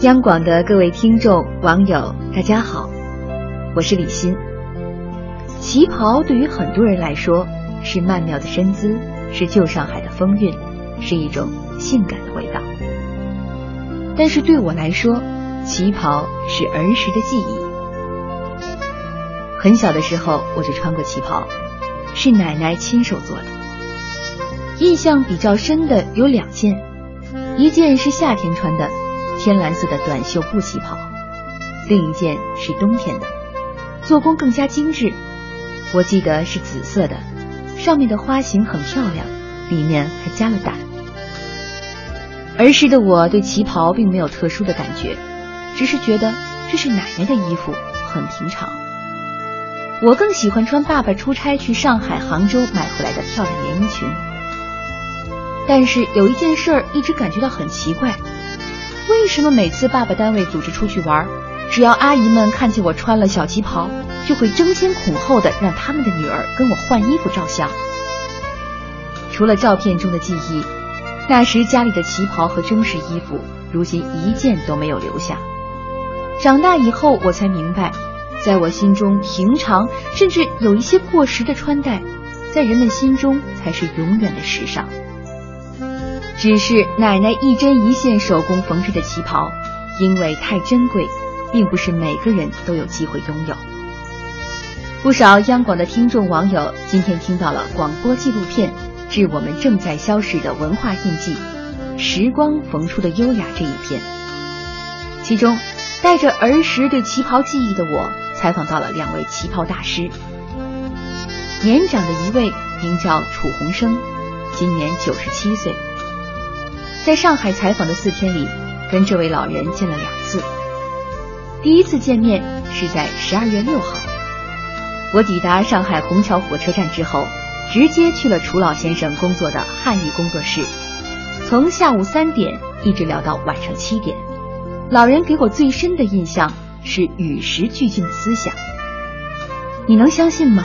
央广的各位听众、网友，大家好，我是李欣。旗袍对于很多人来说是曼妙的身姿，是旧上海的风韵，是一种性感的味道。但是对我来说，旗袍是儿时的记忆。很小的时候我就穿过旗袍，是奶奶亲手做的。印象比较深的有两件，一件是夏天穿的。天蓝色的短袖布旗袍，另一件是冬天的，做工更加精致。我记得是紫色的，上面的花型很漂亮，里面还加了胆。儿时的我对旗袍并没有特殊的感觉，只是觉得这是奶奶的衣服，很平常。我更喜欢穿爸爸出差去上海、杭州买回来的漂亮连衣裙。但是有一件事儿一直感觉到很奇怪。为什么每次爸爸单位组织出去玩，只要阿姨们看见我穿了小旗袍，就会争先恐后的让他们的女儿跟我换衣服照相？除了照片中的记忆，那时家里的旗袍和中式衣服，如今一件都没有留下。长大以后，我才明白，在我心中平常甚至有一些过时的穿戴，在人们心中才是永远的时尚。只是奶奶一针一线手工缝制的旗袍，因为太珍贵，并不是每个人都有机会拥有。不少央广的听众网友今天听到了广播纪录片《致我们正在消逝的文化印记：时光缝出的优雅》这一篇。其中，带着儿时对旗袍记忆的我，采访到了两位旗袍大师。年长的一位名叫楚鸿生，今年九十七岁。在上海采访的四天里，跟这位老人见了两次。第一次见面是在十二月六号，我抵达上海虹桥火车站之后，直接去了楚老先生工作的汉语工作室，从下午三点一直聊到晚上七点。老人给我最深的印象是与时俱进的思想。你能相信吗？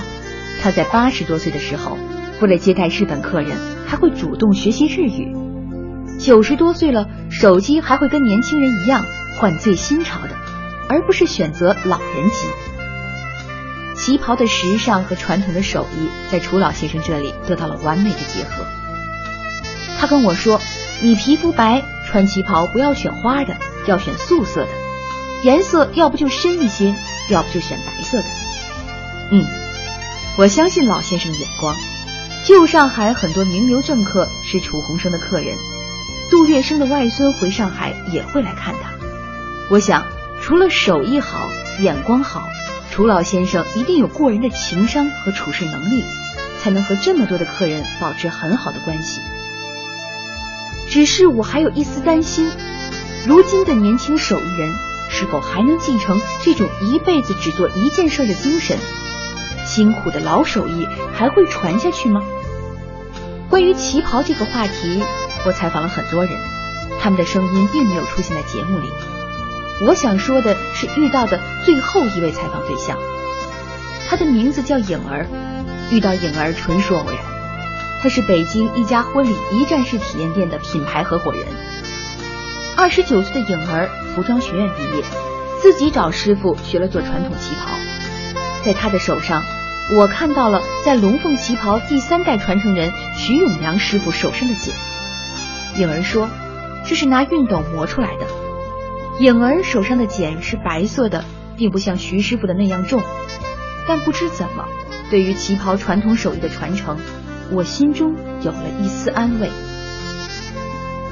他在八十多岁的时候，为了接待日本客人，还会主动学习日语。九十多岁了，手机还会跟年轻人一样换最新潮的，而不是选择老人机。旗袍的时尚和传统的手艺在楚老先生这里得到了完美的结合。他跟我说：“你皮肤白，穿旗袍不要选花的，要选素色的，颜色要不就深一些，要不就选白色的。”嗯，我相信老先生的眼光。旧上海很多名流政客是楚鸿生的客人。杜月笙的外孙回上海也会来看他。我想，除了手艺好、眼光好，楚老先生一定有过人的情商和处事能力，才能和这么多的客人保持很好的关系。只是我还有一丝担心，如今的年轻手艺人是否还能继承这种一辈子只做一件事的精神？辛苦的老手艺还会传下去吗？关于旗袍这个话题。我采访了很多人，他们的声音并没有出现在节目里。我想说的是遇到的最后一位采访对象，他的名字叫颖儿。遇到颖儿纯属偶然，他是北京一家婚礼一站式体验店的品牌合伙人。二十九岁的颖儿，服装学院毕业，自己找师傅学了做传统旗袍。在他的手上，我看到了在龙凤旗袍第三代传承人徐永良师傅手上的茧。颖儿说：“这是拿熨斗磨出来的。”颖儿手上的茧是白色的，并不像徐师傅的那样重。但不知怎么，对于旗袍传统手艺的传承，我心中有了一丝安慰。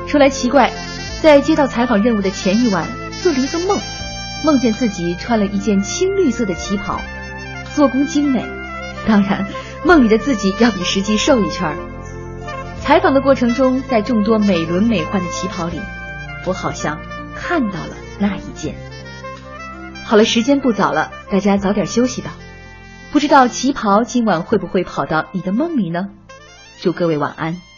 说来奇怪，在接到采访任务的前一晚，做了一个梦，梦见自己穿了一件青绿色的旗袍，做工精美。当然，梦里的自己要比实际瘦一圈儿。采访的过程中，在众多美轮美奂的旗袍里，我好像看到了那一件。好了，时间不早了，大家早点休息吧。不知道旗袍今晚会不会跑到你的梦里呢？祝各位晚安。